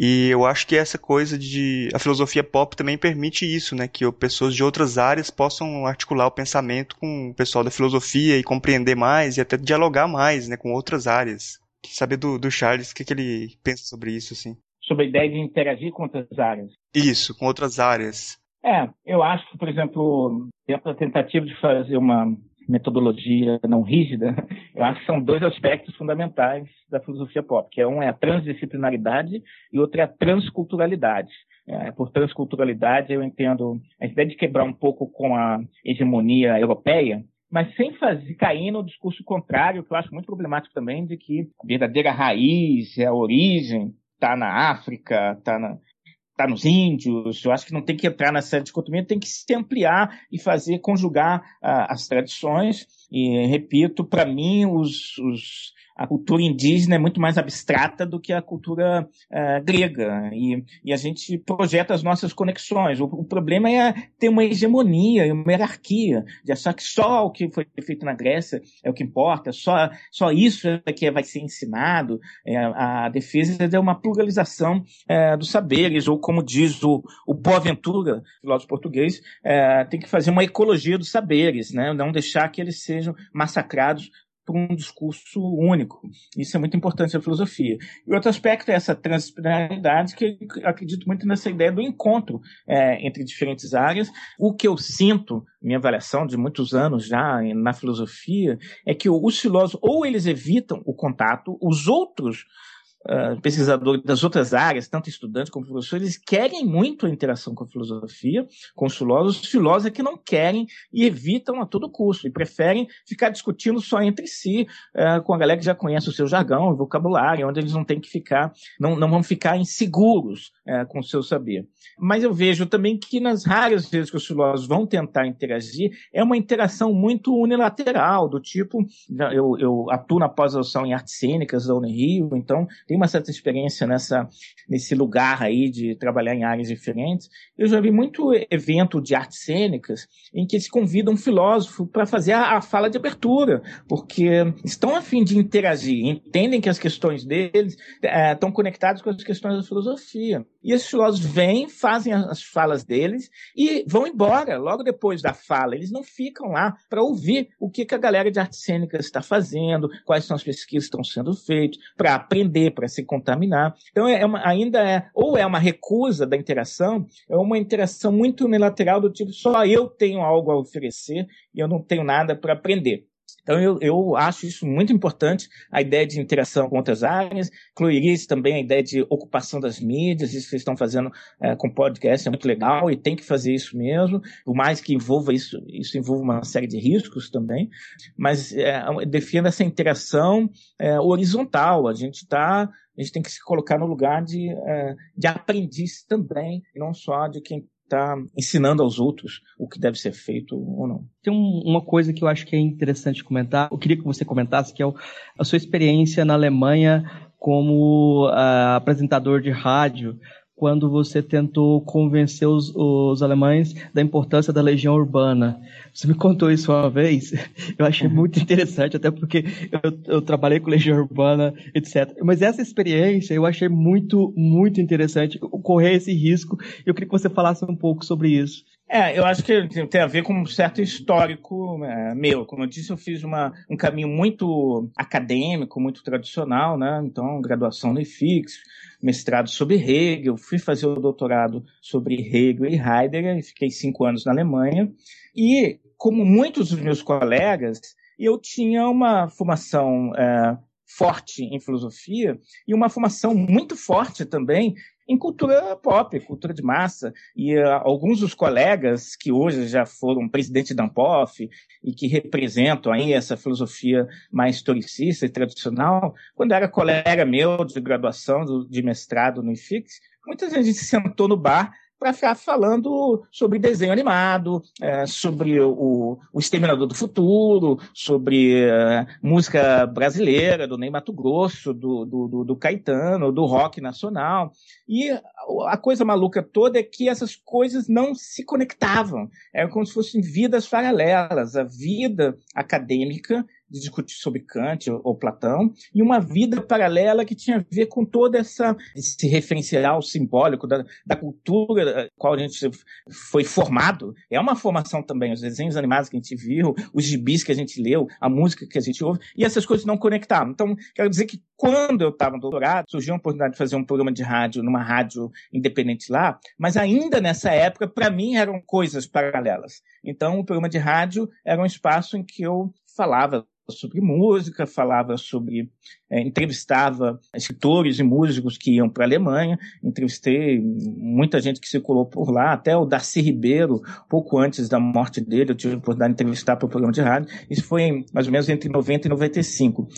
E eu acho que essa coisa de. A filosofia pop também permite isso, né? Que pessoas de outras áreas possam articular o pensamento com o pessoal da filosofia e compreender mais e até dialogar mais, né? Com outras áreas. Saber do, do Charles o que, que ele pensa sobre isso, assim. Sobre a ideia de interagir com outras áreas. Isso, com outras áreas. É, eu acho que, por exemplo, dentro da tentativa de fazer uma metodologia não rígida, eu acho que são dois aspectos fundamentais da filosofia pop, que é um é a transdisciplinaridade e outro é a transculturalidade. É, por transculturalidade eu entendo a ideia de quebrar um pouco com a hegemonia europeia, mas sem fazer cair no discurso contrário, que eu acho muito problemático também, de que a verdadeira raiz, a origem, está na África, está na, está nos índios. Eu acho que não tem que entrar nessa dicotomia, tem que se ampliar e fazer conjugar uh, as tradições. E repito, para mim, os, os a cultura indígena é muito mais abstrata do que a cultura uh, grega. E, e, a gente projeta as nossas conexões. O, o, problema é ter uma hegemonia, uma hierarquia, de achar que só o que foi feito na Grécia é o que importa, só, só isso é que vai ser ensinado. É, a defesa é uma pluralização é, dos saberes, ou como diz o, o Boaventura, filósofo português, é, tem que fazer uma ecologia dos saberes, né? não deixar que eles sejam massacrados por um discurso único. Isso é muito importante na filosofia. E outro aspecto é essa transdisciplinaridade, que acredito muito nessa ideia do encontro é, entre diferentes áreas. O que eu sinto, minha avaliação de muitos anos já na filosofia, é que os filósofos, ou eles evitam o contato, os outros uh, pesquisadores das outras áreas, tanto estudantes como professores, querem muito a interação com a filosofia, com os filósofos. Os filósofos é que não querem e evitam a todo custo, e preferem ficar discutindo só entre si, uh, com a galera que já conhece o seu jargão, o vocabulário, onde eles não têm que ficar, não, não vão ficar inseguros uh, com o seu saber. Mas eu vejo também que nas raras vezes que os filósofos vão tentar interagir, é uma interação muito unilateral, do tipo, eu, eu atuo na pós-graduação em artes cênicas da Unirio, então tem uma certa experiência nessa, nesse lugar aí de trabalhar em áreas diferentes. Eu já vi muito evento de artes cênicas em que se convida um filósofo para fazer a, a, fala de abertura, porque estão a fim de interagir, entendem que as questões deles é, estão conectadas com as questões da filosofia. E esses filósofos vêm, fazem as falas deles e vão embora logo depois da fala. Eles não ficam lá para ouvir o que, que a galera de artes cênicas está fazendo, quais são as pesquisas que estão sendo feitas, para aprender, para se contaminar. Então, é uma, ainda é, ou é uma recusa da interação, é uma interação muito unilateral do tipo, só eu tenho algo a oferecer e eu não tenho nada para aprender. Então, eu, eu acho isso muito importante, a ideia de interação com outras áreas, incluiria isso também a ideia de ocupação das mídias, isso que vocês estão fazendo é, com podcast é muito legal e tem que fazer isso mesmo, por mais que envolva isso, isso envolva uma série de riscos também, mas é, defenda essa interação é, horizontal, a gente está a gente tem que se colocar no lugar de, de aprendiz também, não só de quem está ensinando aos outros o que deve ser feito ou não. Tem um, uma coisa que eu acho que é interessante comentar, eu queria que você comentasse, que é a sua experiência na Alemanha como uh, apresentador de rádio quando você tentou convencer os, os, alemães da importância da legião urbana. Você me contou isso uma vez, eu achei uhum. muito interessante, até porque eu, eu, trabalhei com legião urbana, etc. Mas essa experiência eu achei muito, muito interessante, correr esse risco. Eu queria que você falasse um pouco sobre isso. É, eu acho que tem a ver com um certo histórico é, meu. Como eu disse, eu fiz uma, um caminho muito acadêmico, muito tradicional, né? Então, graduação no IFIX, mestrado sobre Hegel, fui fazer o doutorado sobre Hegel e Heidegger, e fiquei cinco anos na Alemanha. E, como muitos dos meus colegas, eu tinha uma formação é, forte em filosofia e uma formação muito forte também em cultura pop, cultura de massa. E uh, alguns dos colegas que hoje já foram presidente da Ampof e que representam aí essa filosofia mais historicista e tradicional, quando era colega meu de graduação, de mestrado no IFIX, muitas vezes a gente se sentou no bar para ficar falando sobre desenho animado, é, sobre o, o Exterminador do Futuro, sobre é, música brasileira, do Ney Mato Grosso, do, do, do, Caetano, do rock nacional. E a coisa maluca toda é que essas coisas não se conectavam. Eram como se fossem vidas paralelas. A vida acadêmica de discutir sobre Kant ou, ou, Platão, e uma vida paralela que tinha a ver com toda essa esse referencial simbólico da, da cultura a qual a gente foi formado. É uma formação também, os desenhos animados que a gente viu, os gibis que a gente leu, a música que a gente ouve, e essas coisas não conectavam. Então, quero dizer que quando eu estava no doutorado, surgiu a oportunidade de fazer um programa de rádio numa rádio independente lá, mas ainda nessa época, para mim, eram coisas paralelas. Então, o programa de rádio era um espaço em que eu falava sobre música, falava sobre. É, entrevistava escritores e músicos que iam para a Alemanha. Entrevistei muita gente que circulou por lá, até o Darcy Ribeiro, pouco antes da morte dele, eu tive a oportunidade de entrevistar para o programa de rádio. Isso foi mais ou menos entre 90 e 95.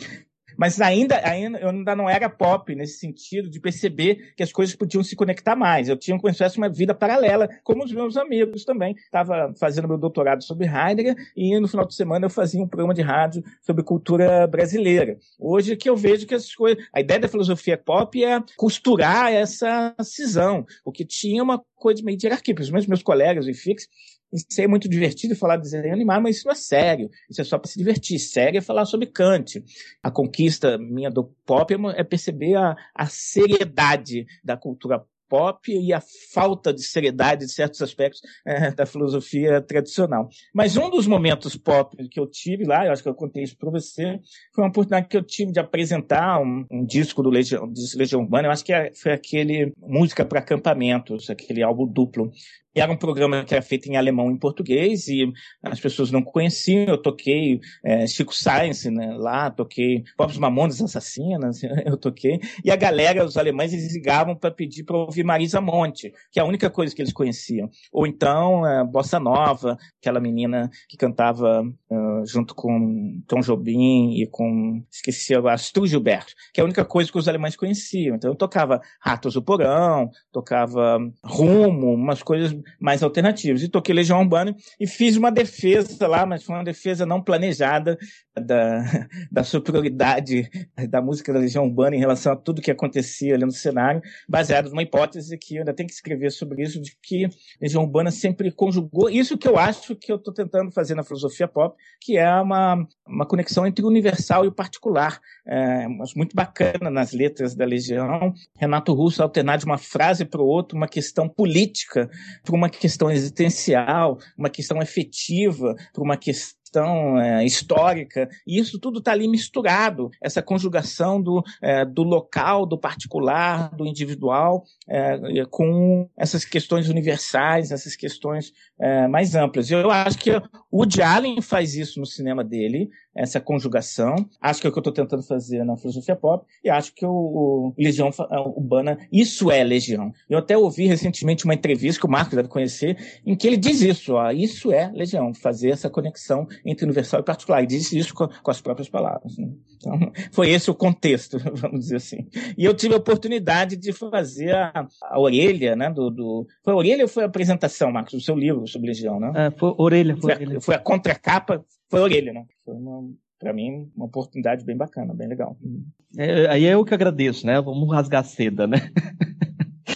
Mas ainda, ainda eu ainda não era pop nesse sentido de perceber que as coisas podiam se conectar mais. Eu tinha como se fosse uma vida paralela, como os meus amigos também. Estava fazendo meu doutorado sobre Heidegger e no final de semana eu fazia um programa de rádio sobre cultura brasileira. Hoje que eu vejo que as coisas, a ideia da filosofia pop é costurar essa cisão, porque tinha uma coisa meio de hierarquia, principalmente meus colegas e fix, isso é muito divertido falar de desenho animado, mas isso não é sério. Isso é só para se divertir. Sério é falar sobre Kant. A conquista minha do pop é, é perceber a, a seriedade da cultura pop e a falta de seriedade de certos aspectos é, da filosofia tradicional. Mas um dos momentos pop que eu tive lá, eu acho que eu contei isso para você, foi uma oportunidade que eu tive de apresentar um, um disco do Legião, Legião Urbana, eu acho que é, foi aquele Música para Acampamentos, aquele álbum duplo era um programa que era feito em alemão e em português e as pessoas não conheciam. Eu toquei é, Chico Science né, lá, toquei Pobres Mamonas Assassinas, eu toquei. E a galera, os alemães, eles ligavam para pedir para ouvir Marisa Monte, que é a única coisa que eles conheciam. Ou então é, Bossa Nova, aquela menina que cantava uh, junto com Tom Jobim e com, esqueci Stu Gilberto, que é a única coisa que os alemães conheciam. Então eu tocava Ratos do Porão, tocava Rumo, umas coisas mais alternativas. E toquei Legião Urbana e fiz uma defesa lá, mas foi uma defesa não planejada da, da superioridade da música da Legião Urbana em relação a tudo que acontecia ali no cenário, baseado numa hipótese que eu ainda tenho que escrever sobre isso, de que Legião Urbana sempre conjugou isso que eu acho que eu estou tentando fazer na filosofia pop, que é uma, uma conexão entre o universal e o particular. É, mas muito bacana nas letras da Legião. Renato Russo alternar de uma frase para o outro uma questão política para uma questão existencial, uma questão efetiva, para uma questão questão é, histórica, e isso tudo está ali misturado, essa conjugação do, é, do local, do particular, do individual, é, com essas questões universais, essas questões é, mais amplas. Eu acho que o Woody Allen faz isso no cinema dele, essa conjugação. Acho que é o que eu estou tentando fazer na filosofia pop e acho que o, o Legião Urbana, isso é Legião. Eu até ouvi recentemente uma entrevista que o Marcos deve conhecer, em que ele diz isso, ó, isso é Legião, fazer essa conexão entre universal e particular. E diz isso com, com as próprias palavras. Né? Então, foi esse o contexto, vamos dizer assim. E eu tive a oportunidade de fazer a, a orelha, né, do, do... Foi a orelha ou foi a apresentação, Marcos, do seu livro sobre Legião, né? É, foi orelha, foi, foi, a, foi a contracapa, foi a orelha, né? Foi uma, para mim, uma oportunidade bem bacana, bem legal. É, aí é eu que agradeço, né? Vamos rasgar seda, né?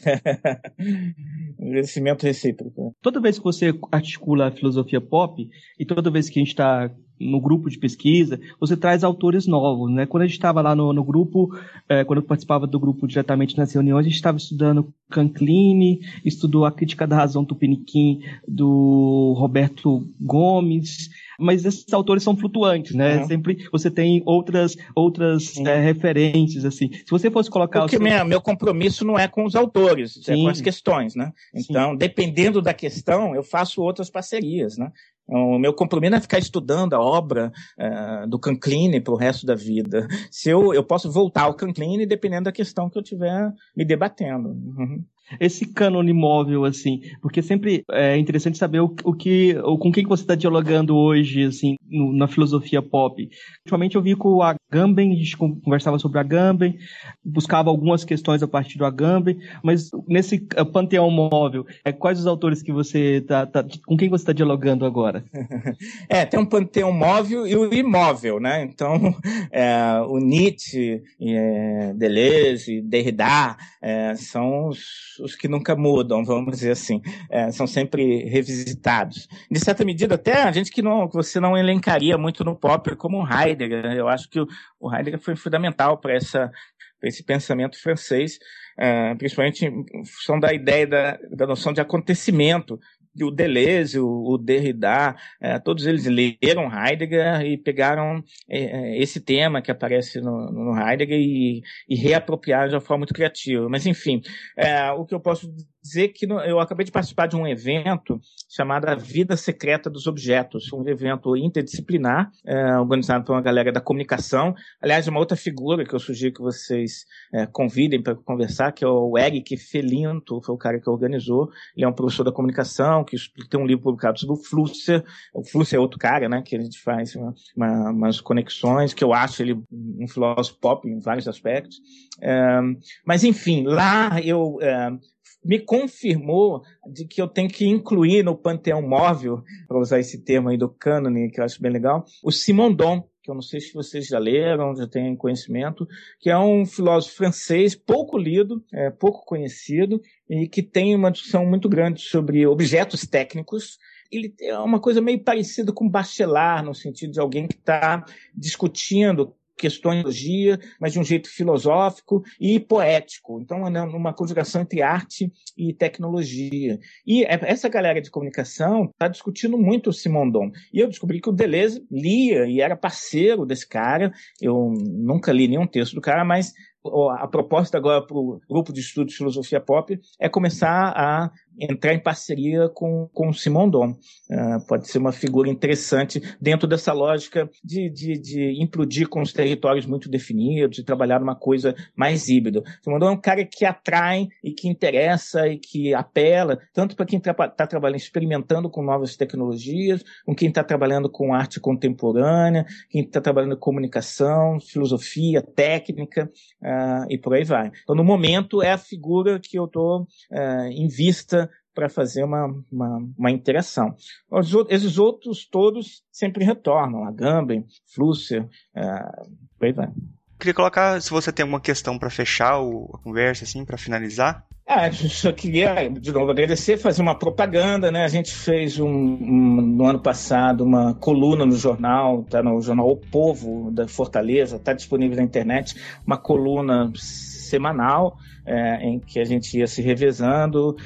Agradecimento recíproco. Toda vez que você articula a filosofia pop, e toda vez que a gente está no grupo de pesquisa, você traz autores novos, né? Quando a gente estava lá no, no grupo, é, quando eu participava do grupo diretamente nas reuniões, a gente estava estudando Canclini, estudou a crítica da razão Tupiniquim do Roberto Gomes, mas esses autores são flutuantes, né? Uhum. Sempre você tem outras outras é, referências, assim. Se você fosse colocar... Porque seu... meu, meu compromisso não é com os autores, Sim. é com as questões, né? Então, Sim. dependendo da questão, eu faço outras parcerias, né? O meu compromisso é ficar estudando a obra uh, do Canclini para o resto da vida. Se eu, eu posso voltar ao Canclini dependendo da questão que eu estiver me debatendo. Uhum esse cânone móvel, assim, porque sempre é interessante saber o, o que, o, com quem você está dialogando hoje, assim, no, na filosofia pop. Ultimamente eu vi com o Agamben, a gente conversava sobre Agamben, buscava algumas questões a partir do Agamben, mas nesse uh, panteão móvel, é, quais os autores que você tá, tá com quem você está dialogando agora? é, tem um panteão móvel e o imóvel, né? Então, é, o Nietzsche, é, Deleuze, Derrida, é, são os os, que nunca mudam, vamos dizer assim, é, são sempre revisitados. De certa medida, até a gente que, não, que você não elencaria muito no pop, como o Heidegger. Eu acho que o, o Heidegger foi fundamental para essa esse pensamento francês, é, principalmente em função da ideia da, da noção de acontecimento, o Deleuze, o, Derrida, é, todos eles leram Heidegger e pegaram é, esse tema que aparece no, no Heidegger e, e reapropriaram de uma forma muito criativa. Mas, enfim, é, o que eu posso dizer que eu acabei de participar de um evento chamado A Vida Secreta dos Objetos, um evento interdisciplinar, é, organizado por uma galera da comunicação. Aliás, uma outra figura que eu sugiro que vocês é, convidem para conversar, que é o Eric Felinto, foi o cara que organizou. Ele é um professor da comunicação, que tem um livro publicado sobre o Flusser. O Flusser é outro cara, né, que a gente faz uma, uma, umas conexões, que eu acho ele um filósofo pop em vários aspectos. É, mas, enfim, lá eu é, me confirmou de que eu tenho que incluir no panteão móvel, para usar esse termo aí do cânone, que eu acho bem legal, o Simondon, que eu não sei se vocês já leram, já têm conhecimento, que é um filósofo francês pouco lido, é, pouco conhecido, e que tem uma discussão muito grande sobre objetos técnicos, ele é uma coisa meio parecida com Bachelard, no sentido de alguém que está discutindo questões de mas de um jeito filosófico e poético. Então, é uma conjugação entre arte e tecnologia. E é, essa galera de comunicação está discutindo muito o Simondon. E eu descobri que o Deleuze lia e era parceiro desse cara. Eu nunca li nenhum texto do cara, mas a proposta agora para o grupo de estudos de filosofia pop é começar a entrar em parceria com, com o Simon Dom. Uh, pode ser uma figura interessante dentro dessa lógica de, de, de implodir com os territórios muito definidos e trabalhar numa coisa mais híbrida. Simon Dom é um cara que atrai e que interessa e que apela, tanto para quem está tra trabalhando, experimentando com novas tecnologias, com quem está trabalhando com arte contemporânea, quem está trabalhando com comunicação, filosofia, técnica uh, e por aí vai. Então, no momento, é a figura que eu estou uh, em vista para fazer uma, uma, uma interação. Os, esses outros todos sempre retornam, a Gambem, Flusser, uh, por aí vai. Queria colocar, se você tem alguma questão para fechar o, a conversa, assim, para finalizar. Ah, só queria, de novo, agradecer, fazer uma propaganda, né? A gente fez um, um, no ano passado uma coluna no jornal, tá no jornal O Povo da Fortaleza, está disponível na internet, uma coluna semanal é, em que a gente ia se revezando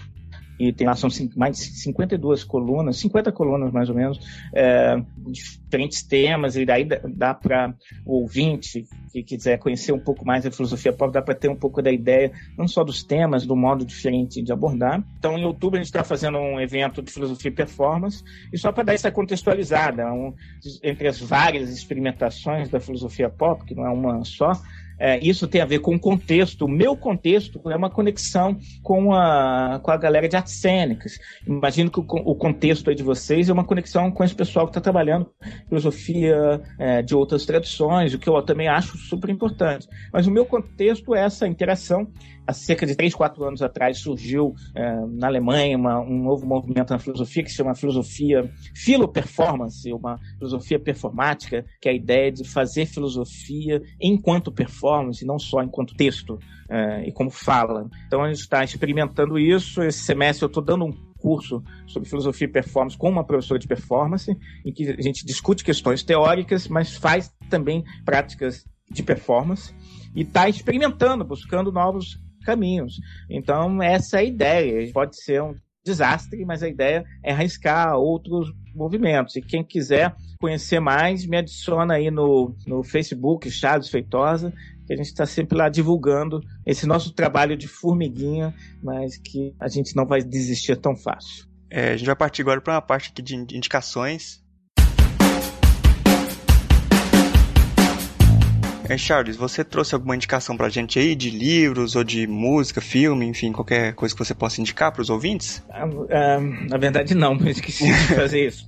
e tem lá são mais de 52 colunas, 50 colunas mais ou menos, é, diferentes temas, e daí dá, dá para o ouvinte que quiser conhecer um pouco mais da filosofia pop, dá para ter um pouco da ideia, não só dos temas, do modo diferente de abordar. Então, em outubro, a gente está fazendo um evento de filosofia e performance, e só para dar essa contextualizada, um, entre as várias experimentações da filosofia pop, que não é uma só, é, isso tem a ver com o contexto. O meu contexto é uma conexão com a, com a galera de artes cênicas. Imagino que o, o contexto de vocês é uma conexão com esse pessoal que está trabalhando filosofia é, de outras tradições, o que eu também acho super importante. Mas o meu contexto é essa interação há cerca de 3, 4 anos atrás surgiu é, na Alemanha uma, um novo movimento na filosofia que se chama filosofia filo-performance, uma filosofia performática, que é a ideia de fazer filosofia enquanto performance, não só enquanto texto é, e como fala. Então a gente está experimentando isso. Esse semestre eu estou dando um curso sobre filosofia e performance com uma professora de performance, em que a gente discute questões teóricas, mas faz também práticas de performance e está experimentando, buscando novos caminhos. Então, essa é a ideia. Pode ser um desastre, mas a ideia é arriscar outros movimentos. E quem quiser conhecer mais, me adiciona aí no, no Facebook, Charles Feitosa, que a gente está sempre lá divulgando esse nosso trabalho de formiguinha, mas que a gente não vai desistir tão fácil. É, a gente vai partir agora para uma parte aqui de indicações. É, Charles, você trouxe alguma indicação pra gente aí de livros ou de música, filme, enfim, qualquer coisa que você possa indicar para os ouvintes? Ah, ah, na verdade, não, eu esqueci de fazer isso,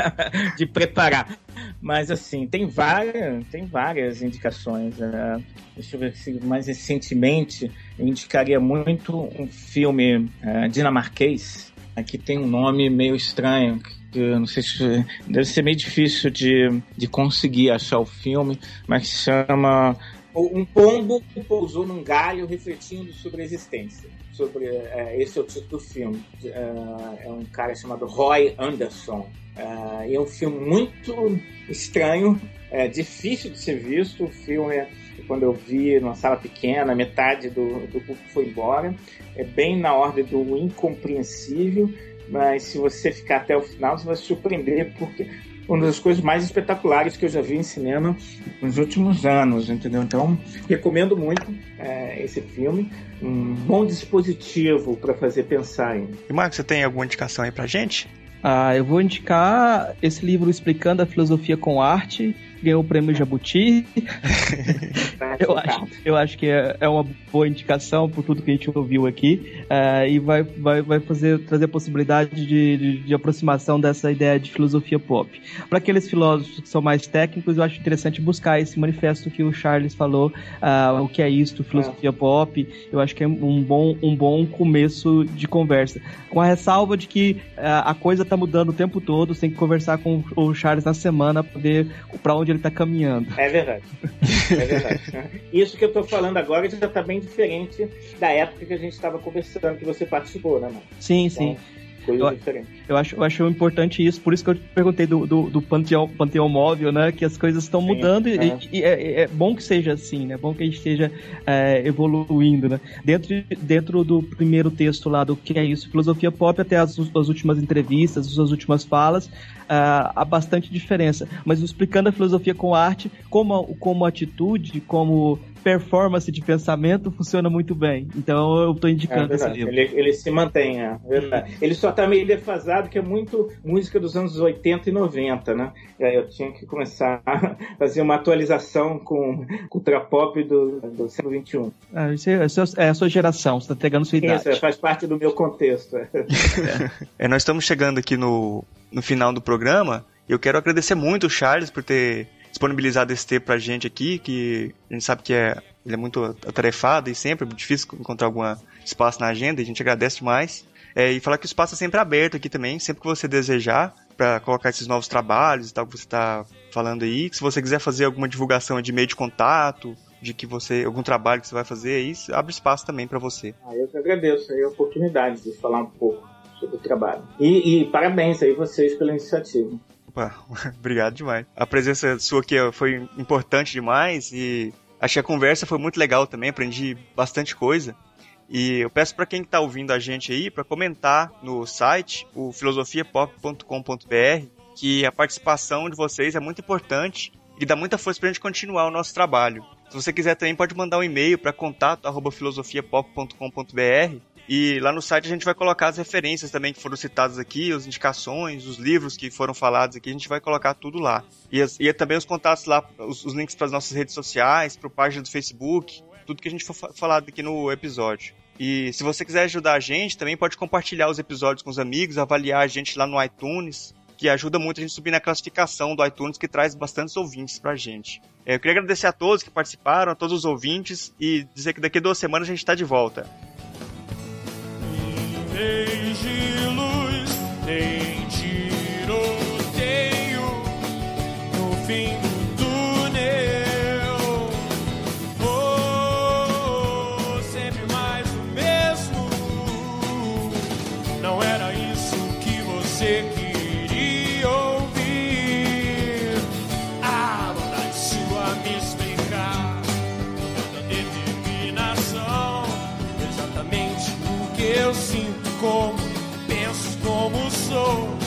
de preparar. Mas assim, tem várias, tem várias indicações. Uh, deixa eu ver se mais recentemente eu indicaria muito um filme uh, dinamarquês. Aqui tem um nome meio estranho, eu não sei se deve ser meio difícil de, de conseguir achar o filme, mas chama um pombo pousou num galho refletindo sobre a existência. Sobre é, esse é o título do filme. É, é um cara chamado Roy Anderson. É, é um filme muito estranho, é difícil de ser visto. O filme quando eu vi numa sala pequena, metade do, do público foi embora. É bem na ordem do incompreensível mas se você ficar até o final, você vai se surpreender, porque uma das coisas mais espetaculares que eu já vi em cinema nos últimos anos, entendeu? Então, recomendo muito é, esse filme. Um bom dispositivo para fazer pensar em. E Marcos, você tem alguma indicação aí pra gente? Ah, eu vou indicar esse livro Explicando a Filosofia com Arte, ganhou o prêmio Jabuti. eu, acho, eu acho que é, é, uma boa indicação por tudo que a gente ouviu aqui uh, e vai, vai, vai fazer, trazer a possibilidade de, de, de aproximação dessa ideia de filosofia pop. Para aqueles filósofos que são mais técnicos, eu acho interessante buscar esse manifesto que o Charles falou, uh, o que é isto, filosofia é. pop. Eu acho que é um bom, um bom começo de conversa. Com a ressalva de que uh, a coisa está mudando o tempo todo, você tem que conversar com o Charles na semana para ver para onde ele está caminhando. É verdade. É verdade. Isso que eu estou falando agora já está bem diferente da época que a gente estava conversando, que você participou, né, mano? Sim, então, sim. Coisas eu, diferentes. Eu acho, eu acho importante isso, por isso que eu perguntei do, do, do panteão, panteão móvel, né? Que as coisas estão mudando é. e, e é, é, bom que seja assim, né? É bom que a gente esteja é, evoluindo, né? Dentro, dentro do primeiro texto lá do que é isso, filosofia pop, até as, as últimas entrevistas, as suas últimas falas, uh, há bastante diferença. Mas explicando a filosofia com arte, como, como atitude, como performance de pensamento funciona muito bem. Então eu estou indicando é esse livro. Ele, ele se mantém, é verdade. Hum. Ele só está meio defasado, que é muito música dos anos 80 e 90, né? E aí eu tinha que começar a fazer uma atualização com cultura pop do, do século XXI. Ah, isso é, isso é a sua geração, você está pegando sua idade. Isso, faz parte do meu contexto. é, nós estamos chegando aqui no, no final do programa. Eu quero agradecer muito o Charles por ter disponibilizado esse tempo pra gente aqui, que a gente sabe que é, ele é muito atarefado e sempre é difícil encontrar algum espaço na agenda, e a gente agradece demais. É, e falar que o espaço é sempre aberto aqui também, sempre que você desejar, para colocar esses novos trabalhos e tal que você está falando aí. Se você quiser fazer alguma divulgação de meio de contato, de que você algum trabalho que você vai fazer aí, abre espaço também para você. Ah, eu que agradeço a oportunidade de falar um pouco sobre o trabalho. E, e parabéns aí vocês pela iniciativa. Opa, obrigado demais. A presença sua aqui foi importante demais e achei a conversa foi muito legal também, aprendi bastante coisa. E eu peço para quem está ouvindo a gente aí para comentar no site, o filosofiapop.com.br, que a participação de vocês é muito importante e dá muita força para a gente continuar o nosso trabalho. Se você quiser também pode mandar um e-mail para contato@filosofiapop.com.br e lá no site a gente vai colocar as referências também que foram citadas aqui, as indicações, os livros que foram falados aqui, a gente vai colocar tudo lá. E, as, e também os contatos lá, os, os links para as nossas redes sociais, para a página do Facebook, tudo que a gente for falado aqui no episódio. E se você quiser ajudar a gente, também pode compartilhar os episódios com os amigos, avaliar a gente lá no iTunes, que ajuda muito a gente subir na classificação do iTunes, que traz bastantes ouvintes pra gente. É, eu queria agradecer a todos que participaram, a todos os ouvintes, e dizer que daqui a duas semanas a gente está de volta de luz, tem tiroteio. No fim como penso, como sou.